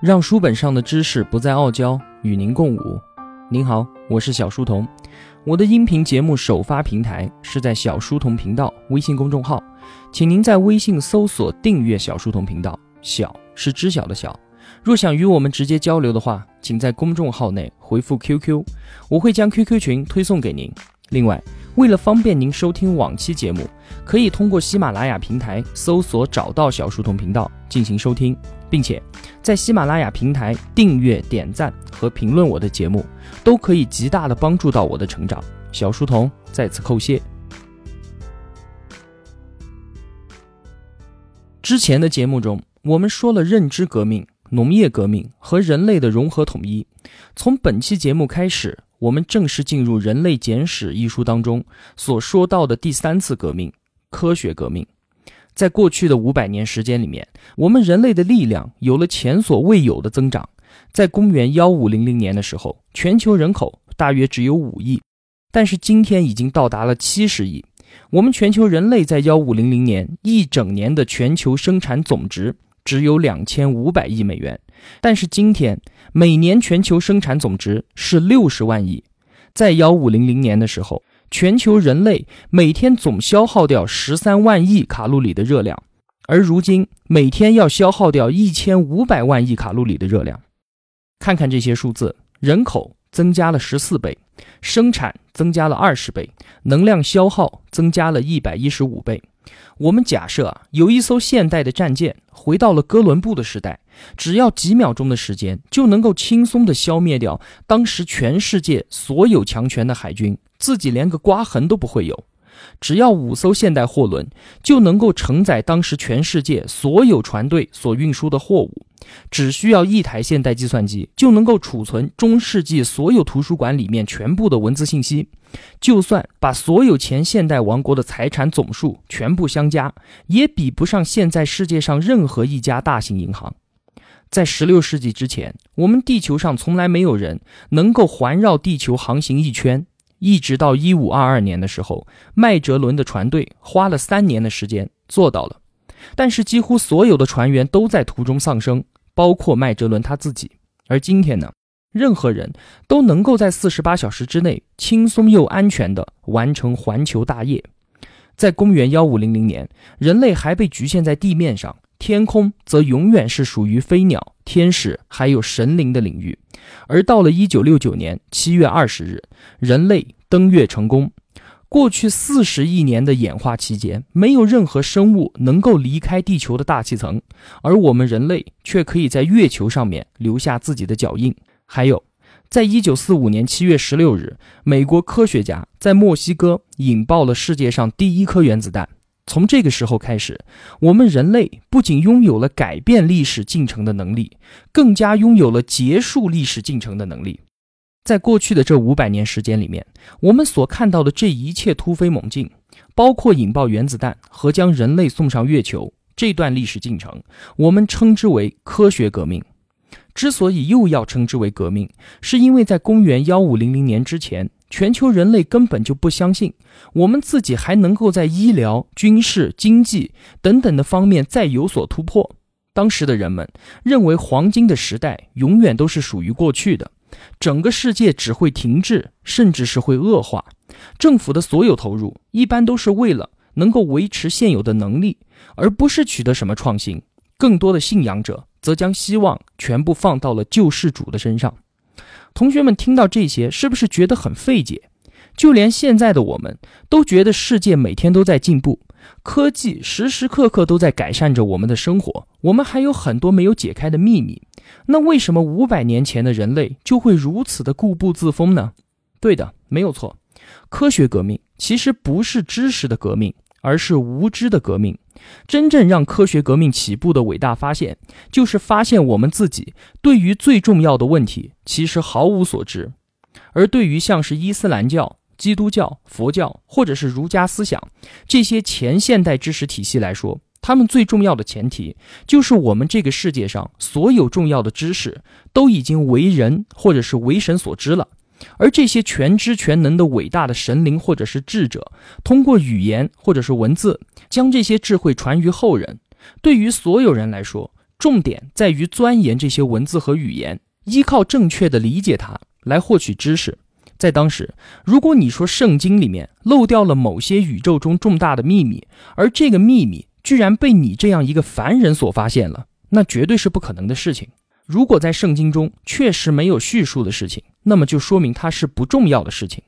让书本上的知识不再傲娇，与您共舞。您好，我是小书童。我的音频节目首发平台是在小书童频道微信公众号，请您在微信搜索订阅小书童频道。小是知晓的小。若想与我们直接交流的话，请在公众号内回复 QQ，我会将 QQ 群推送给您。另外，为了方便您收听往期节目，可以通过喜马拉雅平台搜索找到小书童频道进行收听。并且在喜马拉雅平台订阅、点赞和评论我的节目，都可以极大的帮助到我的成长。小书童在此叩谢。之前的节目中，我们说了认知革命、农业革命和人类的融合统一。从本期节目开始，我们正式进入《人类简史》一书当中所说到的第三次革命——科学革命。在过去的五百年时间里面，我们人类的力量有了前所未有的增长。在公元幺五零零年的时候，全球人口大约只有五亿，但是今天已经到达了七十亿。我们全球人类在幺五零零年一整年的全球生产总值只有两千五百亿美元，但是今天每年全球生产总值是六十万亿。在幺五零零年的时候。全球人类每天总消耗掉十三万亿卡路里的热量，而如今每天要消耗掉一千五百万亿卡路里的热量。看看这些数字，人口增加了十四倍，生产增加了二十倍，能量消耗增加了一百一十五倍。我们假设啊，有一艘现代的战舰回到了哥伦布的时代，只要几秒钟的时间，就能够轻松地消灭掉当时全世界所有强权的海军。自己连个刮痕都不会有，只要五艘现代货轮就能够承载当时全世界所有船队所运输的货物，只需要一台现代计算机就能够储存中世纪所有图书馆里面全部的文字信息。就算把所有前现代王国的财产总数全部相加，也比不上现在世界上任何一家大型银行。在十六世纪之前，我们地球上从来没有人能够环绕地球航行一圈。一直到一五二二年的时候，麦哲伦的船队花了三年的时间做到了，但是几乎所有的船员都在途中丧生，包括麦哲伦他自己。而今天呢，任何人都能够在四十八小时之内轻松又安全地完成环球大业。在公元幺五零零年，人类还被局限在地面上。天空则永远是属于飞鸟、天使还有神灵的领域，而到了一九六九年七月二十日，人类登月成功。过去四十亿年的演化期间，没有任何生物能够离开地球的大气层，而我们人类却可以在月球上面留下自己的脚印。还有，在一九四五年七月十六日，美国科学家在墨西哥引爆了世界上第一颗原子弹。从这个时候开始，我们人类不仅拥有了改变历史进程的能力，更加拥有了结束历史进程的能力。在过去的这五百年时间里面，我们所看到的这一切突飞猛进，包括引爆原子弹和将人类送上月球这段历史进程，我们称之为科学革命。之所以又要称之为革命，是因为在公元幺五零零年之前。全球人类根本就不相信我们自己还能够在医疗、军事、经济等等的方面再有所突破。当时的人们认为，黄金的时代永远都是属于过去的，整个世界只会停滞，甚至是会恶化。政府的所有投入一般都是为了能够维持现有的能力，而不是取得什么创新。更多的信仰者则将希望全部放到了救世主的身上。同学们听到这些，是不是觉得很费解？就连现在的我们都觉得世界每天都在进步，科技时时刻刻都在改善着我们的生活，我们还有很多没有解开的秘密。那为什么五百年前的人类就会如此的固步自封呢？对的，没有错，科学革命其实不是知识的革命，而是无知的革命。真正让科学革命起步的伟大发现，就是发现我们自己对于最重要的问题其实毫无所知。而对于像是伊斯兰教、基督教、佛教或者是儒家思想这些前现代知识体系来说，他们最重要的前提就是我们这个世界上所有重要的知识都已经为人或者是为神所知了。而这些全知全能的伟大的神灵或者是智者，通过语言或者是文字，将这些智慧传于后人。对于所有人来说，重点在于钻研这些文字和语言，依靠正确的理解它来获取知识。在当时，如果你说圣经里面漏掉了某些宇宙中重大的秘密，而这个秘密居然被你这样一个凡人所发现了，那绝对是不可能的事情。如果在圣经中确实没有叙述的事情，那么就说明它是不重要的事情。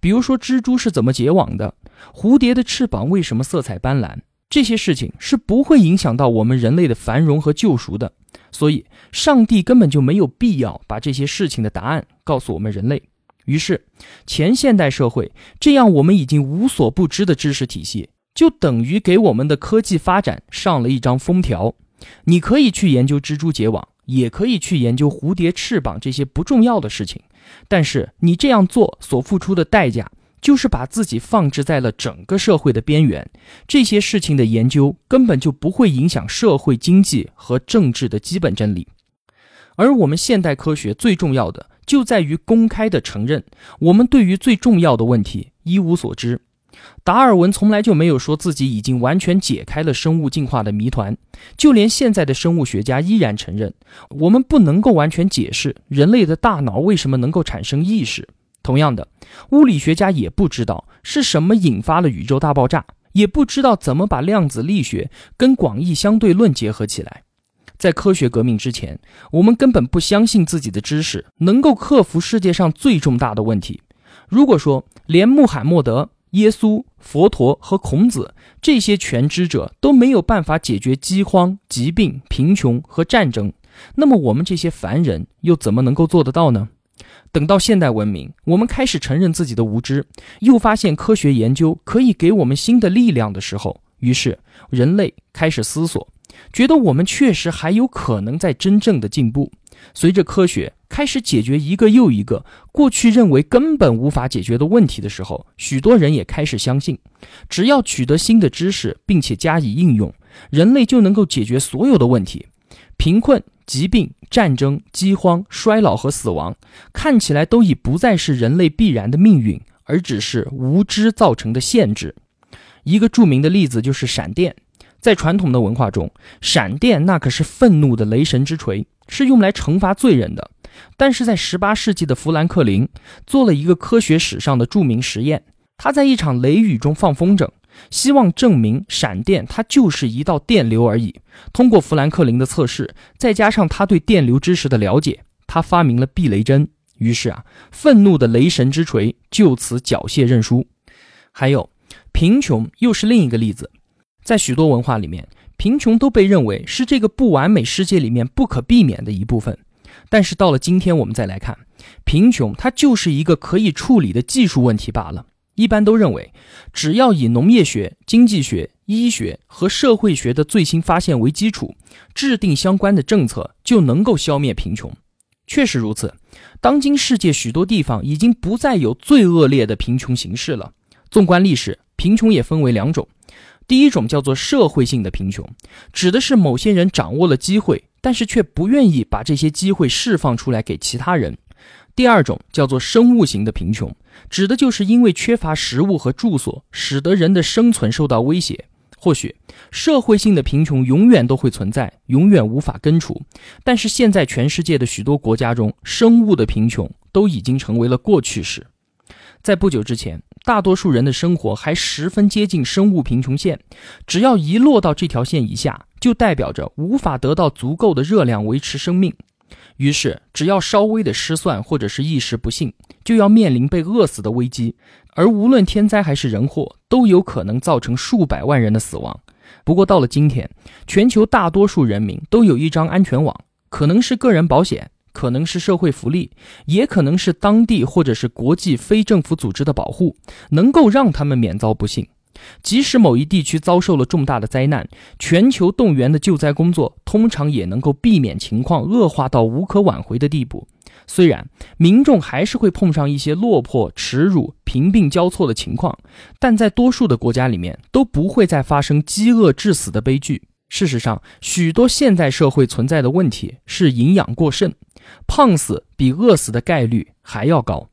比如说蜘蛛是怎么结网的，蝴蝶的翅膀为什么色彩斑斓，这些事情是不会影响到我们人类的繁荣和救赎的。所以，上帝根本就没有必要把这些事情的答案告诉我们人类。于是，前现代社会这样我们已经无所不知的知识体系，就等于给我们的科技发展上了一张封条。你可以去研究蜘蛛结网，也可以去研究蝴蝶翅膀这些不重要的事情，但是你这样做所付出的代价，就是把自己放置在了整个社会的边缘。这些事情的研究根本就不会影响社会经济和政治的基本真理。而我们现代科学最重要的。就在于公开的承认，我们对于最重要的问题一无所知。达尔文从来就没有说自己已经完全解开了生物进化的谜团，就连现在的生物学家依然承认，我们不能够完全解释人类的大脑为什么能够产生意识。同样的，物理学家也不知道是什么引发了宇宙大爆炸，也不知道怎么把量子力学跟广义相对论结合起来。在科学革命之前，我们根本不相信自己的知识能够克服世界上最重大的问题。如果说连穆罕默德、耶稣、佛陀和孔子这些全知者都没有办法解决饥荒、疾病、贫穷和战争，那么我们这些凡人又怎么能够做得到呢？等到现代文明，我们开始承认自己的无知，又发现科学研究可以给我们新的力量的时候，于是人类开始思索。觉得我们确实还有可能在真正的进步。随着科学开始解决一个又一个过去认为根本无法解决的问题的时候，许多人也开始相信，只要取得新的知识并且加以应用，人类就能够解决所有的问题。贫困、疾病、战争、饥荒、衰老和死亡，看起来都已不再是人类必然的命运，而只是无知造成的限制。一个著名的例子就是闪电。在传统的文化中，闪电那可是愤怒的雷神之锤，是用来惩罚罪人的。但是在18世纪的富兰克林做了一个科学史上的著名实验，他在一场雷雨中放风筝，希望证明闪电它就是一道电流而已。通过富兰克林的测试，再加上他对电流知识的了解，他发明了避雷针。于是啊，愤怒的雷神之锤就此缴械认输。还有，贫穷又是另一个例子。在许多文化里面，贫穷都被认为是这个不完美世界里面不可避免的一部分。但是到了今天，我们再来看，贫穷它就是一个可以处理的技术问题罢了。一般都认为，只要以农业学、经济学、医学和社会学的最新发现为基础，制定相关的政策，就能够消灭贫穷。确实如此，当今世界许多地方已经不再有最恶劣的贫穷形式了。纵观历史，贫穷也分为两种。第一种叫做社会性的贫穷，指的是某些人掌握了机会，但是却不愿意把这些机会释放出来给其他人。第二种叫做生物型的贫穷，指的就是因为缺乏食物和住所，使得人的生存受到威胁。或许社会性的贫穷永远都会存在，永远无法根除，但是现在全世界的许多国家中，生物的贫穷都已经成为了过去式。在不久之前。大多数人的生活还十分接近生物贫穷线，只要一落到这条线以下，就代表着无法得到足够的热量维持生命。于是，只要稍微的失算或者是一时不幸，就要面临被饿死的危机。而无论天灾还是人祸，都有可能造成数百万人的死亡。不过，到了今天，全球大多数人民都有一张安全网，可能是个人保险。可能是社会福利，也可能是当地或者是国际非政府组织的保护，能够让他们免遭不幸。即使某一地区遭受了重大的灾难，全球动员的救灾工作通常也能够避免情况恶化到无可挽回的地步。虽然民众还是会碰上一些落魄、耻辱、贫病交错的情况，但在多数的国家里面都不会再发生饥饿致死的悲剧。事实上，许多现代社会存在的问题是营养过剩。胖死比饿死的概率还要高。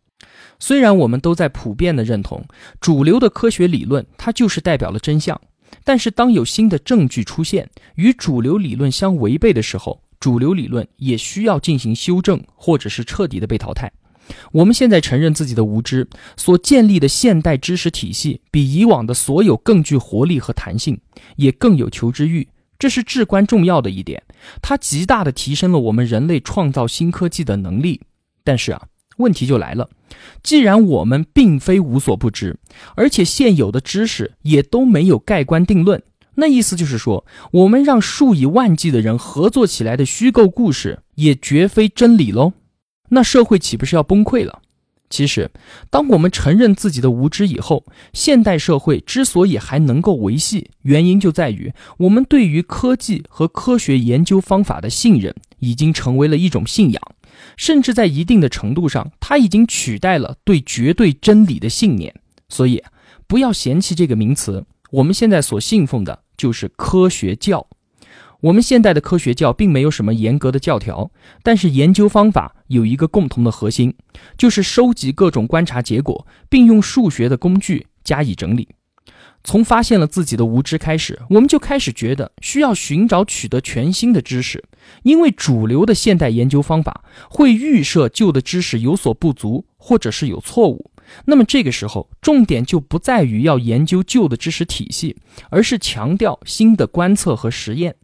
虽然我们都在普遍的认同主流的科学理论，它就是代表了真相，但是当有新的证据出现，与主流理论相违背的时候，主流理论也需要进行修正，或者是彻底的被淘汰。我们现在承认自己的无知，所建立的现代知识体系比以往的所有更具活力和弹性，也更有求知欲，这是至关重要的一点。它极大的提升了我们人类创造新科技的能力。但是啊，问题就来了，既然我们并非无所不知，而且现有的知识也都没有盖棺定论，那意思就是说，我们让数以万计的人合作起来的虚构故事，也绝非真理喽。那社会岂不是要崩溃了？其实，当我们承认自己的无知以后，现代社会之所以还能够维系，原因就在于我们对于科技和科学研究方法的信任已经成为了一种信仰，甚至在一定的程度上，它已经取代了对绝对真理的信念。所以，不要嫌弃这个名词，我们现在所信奉的就是科学教。我们现代的科学教并没有什么严格的教条，但是研究方法有一个共同的核心，就是收集各种观察结果，并用数学的工具加以整理。从发现了自己的无知开始，我们就开始觉得需要寻找取得全新的知识，因为主流的现代研究方法会预设旧的知识有所不足，或者是有错误。那么这个时候，重点就不在于要研究旧的知识体系，而是强调新的观测和实验。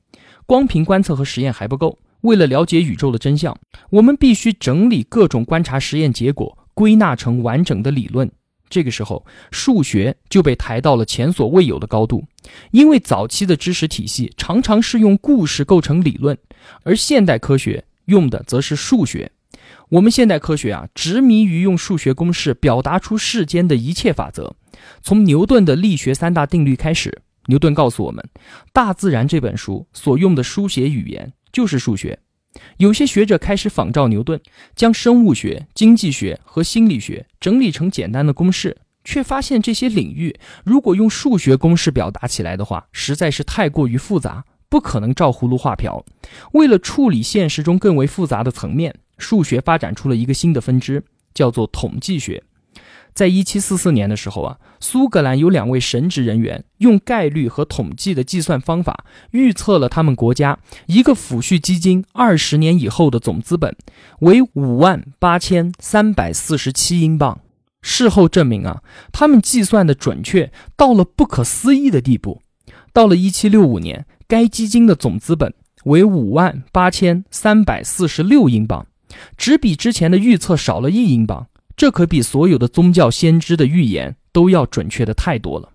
光凭观测和实验还不够，为了了解宇宙的真相，我们必须整理各种观察实验结果，归纳成完整的理论。这个时候，数学就被抬到了前所未有的高度，因为早期的知识体系常常是用故事构成理论，而现代科学用的则是数学。我们现代科学啊，执迷于用数学公式表达出世间的一切法则，从牛顿的力学三大定律开始。牛顿告诉我们，《大自然》这本书所用的书写语言就是数学。有些学者开始仿照牛顿，将生物学、经济学和心理学整理成简单的公式，却发现这些领域如果用数学公式表达起来的话，实在是太过于复杂，不可能照葫芦画瓢。为了处理现实中更为复杂的层面，数学发展出了一个新的分支，叫做统计学。在一七四四年的时候啊，苏格兰有两位神职人员用概率和统计的计算方法预测了他们国家一个抚恤基金二十年以后的总资本为五万八千三百四十七英镑。事后证明啊，他们计算的准确到了不可思议的地步。到了一七六五年，该基金的总资本为五万八千三百四十六英镑，只比之前的预测少了一英镑。这可比所有的宗教先知的预言都要准确的太多了。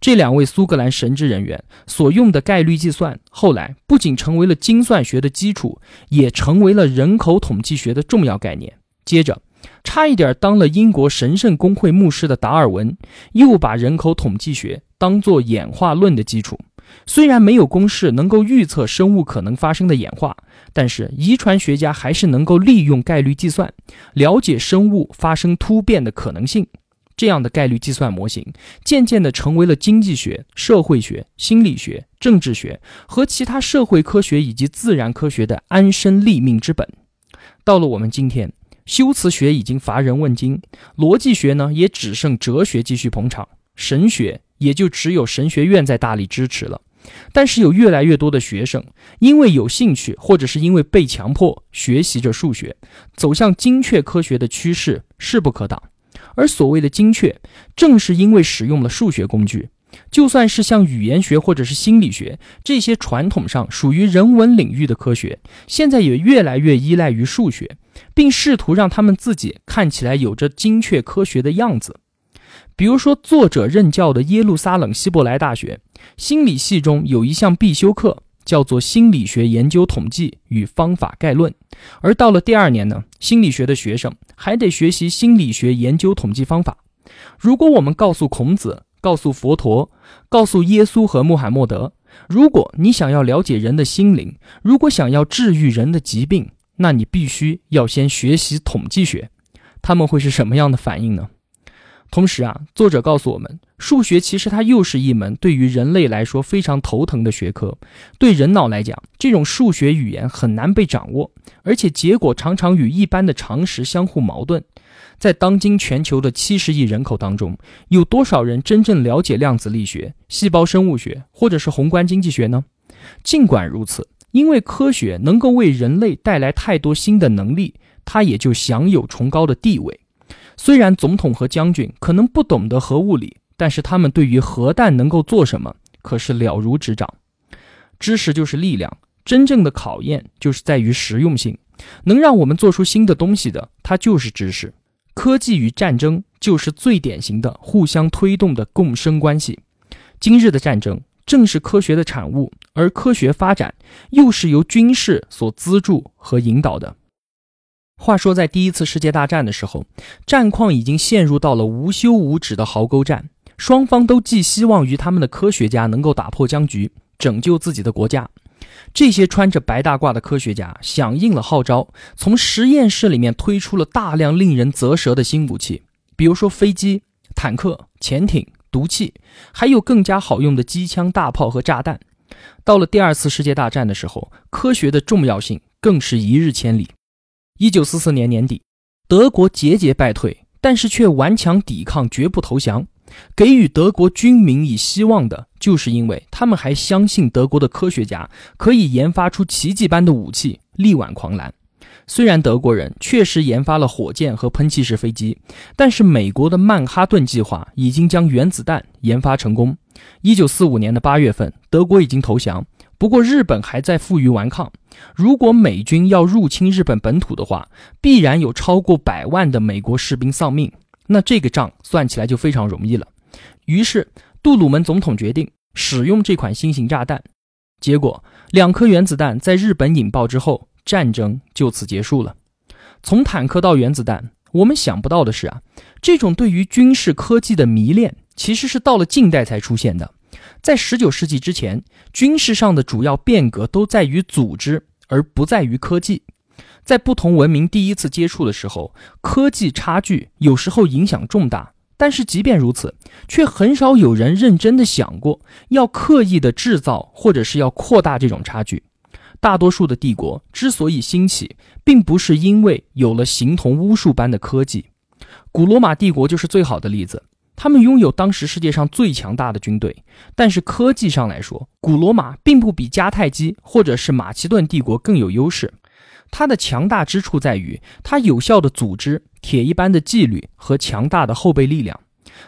这两位苏格兰神职人员所用的概率计算，后来不仅成为了精算学的基础，也成为了人口统计学的重要概念。接着，差一点当了英国神圣公会牧师的达尔文，又把人口统计学当作演化论的基础。虽然没有公式能够预测生物可能发生的演化，但是遗传学家还是能够利用概率计算了解生物发生突变的可能性。这样的概率计算模型渐渐地成为了经济学、社会学、心理学、政治学和其他社会科学以及自然科学的安身立命之本。到了我们今天，修辞学已经乏人问津，逻辑学呢也只剩哲学继续捧场，神学。也就只有神学院在大力支持了，但是有越来越多的学生因为有兴趣，或者是因为被强迫学习着数学，走向精确科学的趋势势不可挡。而所谓的精确，正是因为使用了数学工具。就算是像语言学或者是心理学这些传统上属于人文领域的科学，现在也越来越依赖于数学，并试图让他们自己看起来有着精确科学的样子。比如说，作者任教的耶路撒冷希伯来大学心理系中有一项必修课，叫做《心理学研究统计与方法概论》。而到了第二年呢，心理学的学生还得学习心理学研究统计方法。如果我们告诉孔子、告诉佛陀、告诉耶稣和穆罕默德，如果你想要了解人的心灵，如果想要治愈人的疾病，那你必须要先学习统计学，他们会是什么样的反应呢？同时啊，作者告诉我们，数学其实它又是一门对于人类来说非常头疼的学科。对人脑来讲，这种数学语言很难被掌握，而且结果常常与一般的常识相互矛盾。在当今全球的七十亿人口当中，有多少人真正了解量子力学、细胞生物学或者是宏观经济学呢？尽管如此，因为科学能够为人类带来太多新的能力，它也就享有崇高的地位。虽然总统和将军可能不懂得核物理，但是他们对于核弹能够做什么可是了如指掌。知识就是力量，真正的考验就是在于实用性。能让我们做出新的东西的，它就是知识。科技与战争就是最典型的互相推动的共生关系。今日的战争正是科学的产物，而科学发展又是由军事所资助和引导的。话说，在第一次世界大战的时候，战况已经陷入到了无休无止的壕沟战，双方都寄希望于他们的科学家能够打破僵局，拯救自己的国家。这些穿着白大褂的科学家响应了号召，从实验室里面推出了大量令人啧舌的新武器，比如说飞机、坦克、潜艇、毒气，还有更加好用的机枪、大炮和炸弹。到了第二次世界大战的时候，科学的重要性更是一日千里。一九四四年年底，德国节节败退，但是却顽强抵抗，绝不投降。给予德国军民以希望的，就是因为他们还相信德国的科学家可以研发出奇迹般的武器，力挽狂澜。虽然德国人确实研发了火箭和喷气式飞机，但是美国的曼哈顿计划已经将原子弹研发成功。一九四五年的八月份，德国已经投降。不过，日本还在负隅顽抗。如果美军要入侵日本本土的话，必然有超过百万的美国士兵丧命。那这个账算起来就非常容易了。于是，杜鲁门总统决定使用这款新型炸弹。结果，两颗原子弹在日本引爆之后，战争就此结束了。从坦克到原子弹，我们想不到的是啊，这种对于军事科技的迷恋，其实是到了近代才出现的。在十九世纪之前，军事上的主要变革都在于组织，而不在于科技。在不同文明第一次接触的时候，科技差距有时候影响重大。但是即便如此，却很少有人认真的想过要刻意的制造，或者是要扩大这种差距。大多数的帝国之所以兴起，并不是因为有了形同巫术般的科技。古罗马帝国就是最好的例子。他们拥有当时世界上最强大的军队，但是科技上来说，古罗马并不比迦太基或者是马其顿帝国更有优势。它的强大之处在于它有效的组织、铁一般的纪律和强大的后备力量。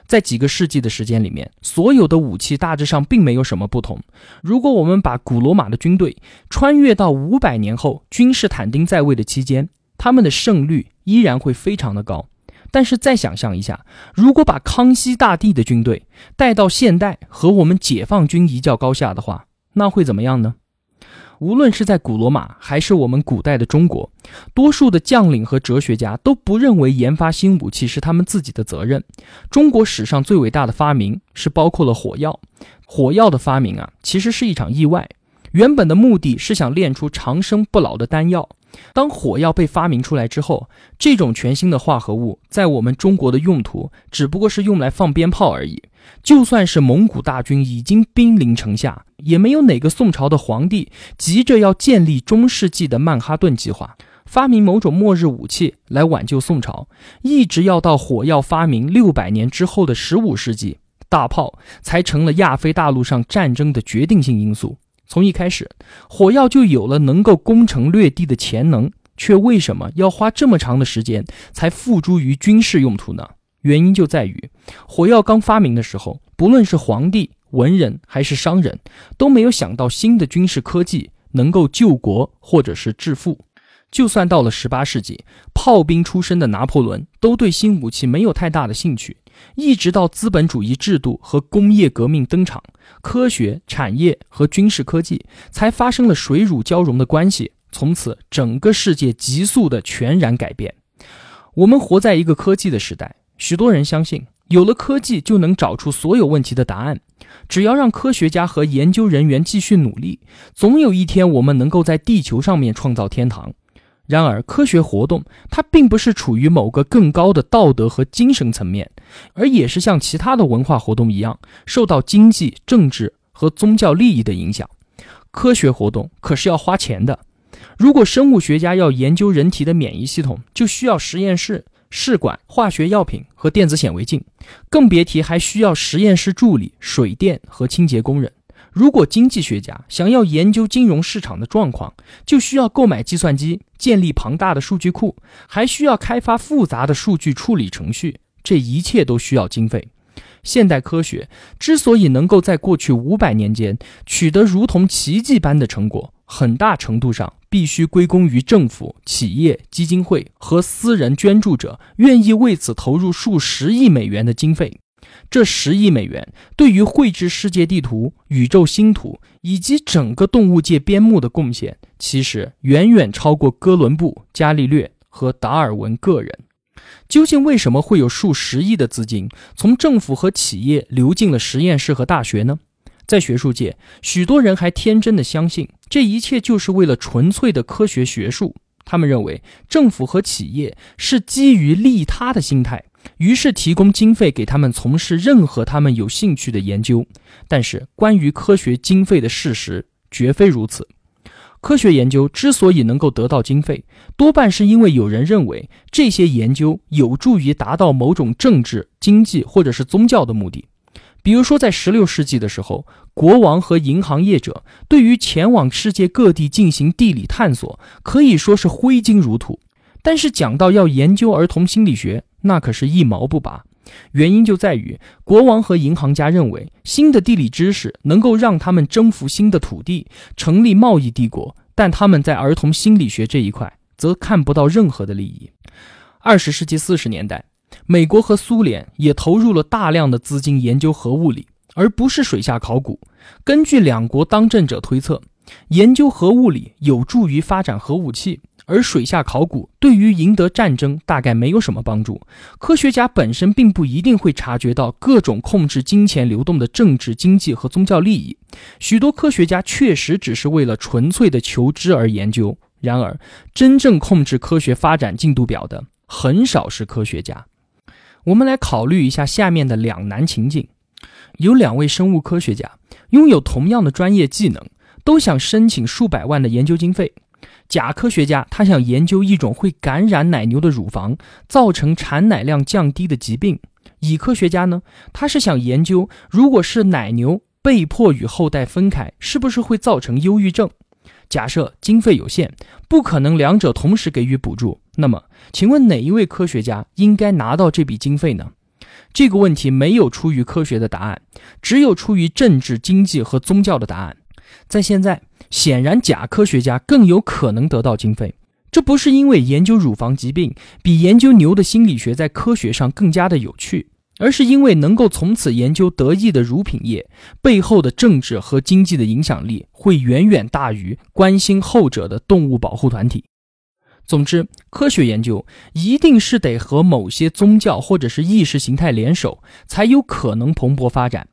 在几个世纪的时间里面，所有的武器大致上并没有什么不同。如果我们把古罗马的军队穿越到五百年后君士坦丁在位的期间，他们的胜率依然会非常的高。但是再想象一下，如果把康熙大帝的军队带到现代和我们解放军一较高下的话，那会怎么样呢？无论是在古罗马还是我们古代的中国，多数的将领和哲学家都不认为研发新武器是他们自己的责任。中国史上最伟大的发明是包括了火药，火药的发明啊，其实是一场意外。原本的目的是想炼出长生不老的丹药。当火药被发明出来之后，这种全新的化合物在我们中国的用途只不过是用来放鞭炮而已。就算是蒙古大军已经兵临城下，也没有哪个宋朝的皇帝急着要建立中世纪的曼哈顿计划，发明某种末日武器来挽救宋朝。一直要到火药发明六百年之后的十五世纪，大炮才成了亚非大陆上战争的决定性因素。从一开始，火药就有了能够攻城略地的潜能，却为什么要花这么长的时间才付诸于军事用途呢？原因就在于，火药刚发明的时候，不论是皇帝、文人还是商人，都没有想到新的军事科技能够救国或者是致富。就算到了十八世纪，炮兵出身的拿破仑都对新武器没有太大的兴趣。一直到资本主义制度和工业革命登场，科学产业和军事科技才发生了水乳交融的关系。从此，整个世界急速的全然改变。我们活在一个科技的时代，许多人相信有了科技就能找出所有问题的答案。只要让科学家和研究人员继续努力，总有一天我们能够在地球上面创造天堂。然而，科学活动它并不是处于某个更高的道德和精神层面，而也是像其他的文化活动一样，受到经济、政治和宗教利益的影响。科学活动可是要花钱的。如果生物学家要研究人体的免疫系统，就需要实验室、试管、化学药品和电子显微镜，更别提还需要实验室助理、水电和清洁工人。如果经济学家想要研究金融市场的状况，就需要购买计算机，建立庞大的数据库，还需要开发复杂的数据处理程序。这一切都需要经费。现代科学之所以能够在过去五百年间取得如同奇迹般的成果，很大程度上必须归功于政府、企业、基金会和私人捐助者愿意为此投入数十亿美元的经费。这十亿美元对于绘制世界地图、宇宙星图以及整个动物界边牧的贡献，其实远远超过哥伦布、伽利略和达尔文个人。究竟为什么会有数十亿的资金从政府和企业流进了实验室和大学呢？在学术界，许多人还天真的相信这一切就是为了纯粹的科学学术。他们认为政府和企业是基于利他的心态。于是提供经费给他们从事任何他们有兴趣的研究，但是关于科学经费的事实绝非如此。科学研究之所以能够得到经费，多半是因为有人认为这些研究有助于达到某种政治、经济或者是宗教的目的。比如说，在16世纪的时候，国王和银行业者对于前往世界各地进行地理探索可以说是挥金如土，但是讲到要研究儿童心理学，那可是一毛不拔，原因就在于国王和银行家认为新的地理知识能够让他们征服新的土地，成立贸易帝国，但他们在儿童心理学这一块则看不到任何的利益。二十世纪四十年代，美国和苏联也投入了大量的资金研究核物理，而不是水下考古。根据两国当政者推测，研究核物理有助于发展核武器。而水下考古对于赢得战争大概没有什么帮助。科学家本身并不一定会察觉到各种控制金钱流动的政治、经济和宗教利益。许多科学家确实只是为了纯粹的求知而研究。然而，真正控制科学发展进度表的很少是科学家。我们来考虑一下下面的两难情境：有两位生物科学家拥有同样的专业技能，都想申请数百万的研究经费。甲科学家他想研究一种会感染奶牛的乳房，造成产奶量降低的疾病。乙科学家呢，他是想研究，如果是奶牛被迫与后代分开，是不是会造成忧郁症？假设经费有限，不可能两者同时给予补助，那么，请问哪一位科学家应该拿到这笔经费呢？这个问题没有出于科学的答案，只有出于政治、经济和宗教的答案。在现在。显然，假科学家更有可能得到经费。这不是因为研究乳房疾病比研究牛的心理学在科学上更加的有趣，而是因为能够从此研究得意的乳品业背后的政治和经济的影响力会远远大于关心后者的动物保护团体。总之，科学研究一定是得和某些宗教或者是意识形态联手，才有可能蓬勃发展。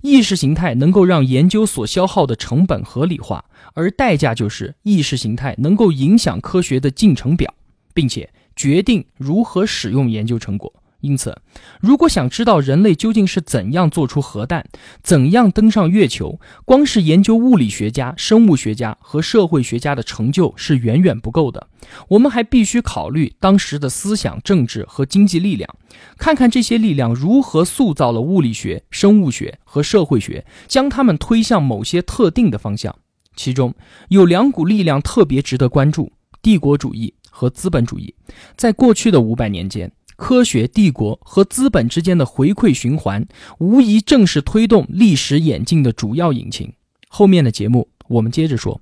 意识形态能够让研究所消耗的成本合理化。而代价就是意识形态能够影响科学的进程表，并且决定如何使用研究成果。因此，如果想知道人类究竟是怎样做出核弹、怎样登上月球，光是研究物理学家、生物学家和社会学家的成就是远远不够的。我们还必须考虑当时的思想、政治和经济力量，看看这些力量如何塑造了物理学、生物学和社会学，将它们推向某些特定的方向。其中有两股力量特别值得关注：帝国主义和资本主义。在过去的五百年间，科学、帝国和资本之间的回馈循环，无疑正是推动历史演进的主要引擎。后面的节目我们接着说。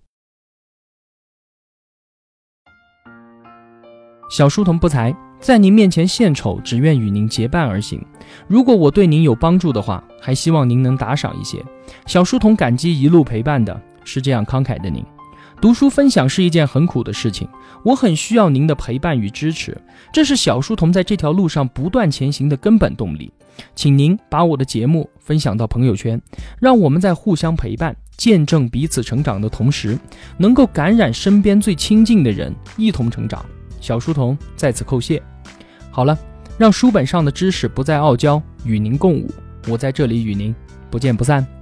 小书童不才，在您面前献丑，只愿与您结伴而行。如果我对您有帮助的话，还希望您能打赏一些。小书童感激一路陪伴的。是这样慷慨的您，读书分享是一件很苦的事情我很需要您的陪伴与支持这是小书童在这条路上不断前行的根本动力。请您把我的节目分享到朋友圈让我们在互相陪伴见证彼此成长的同时能够感染身边最亲近的人一同成长。小书童在此叩谢。好了让书本上的知识不再傲娇与您共舞。我在这里与您不见不散。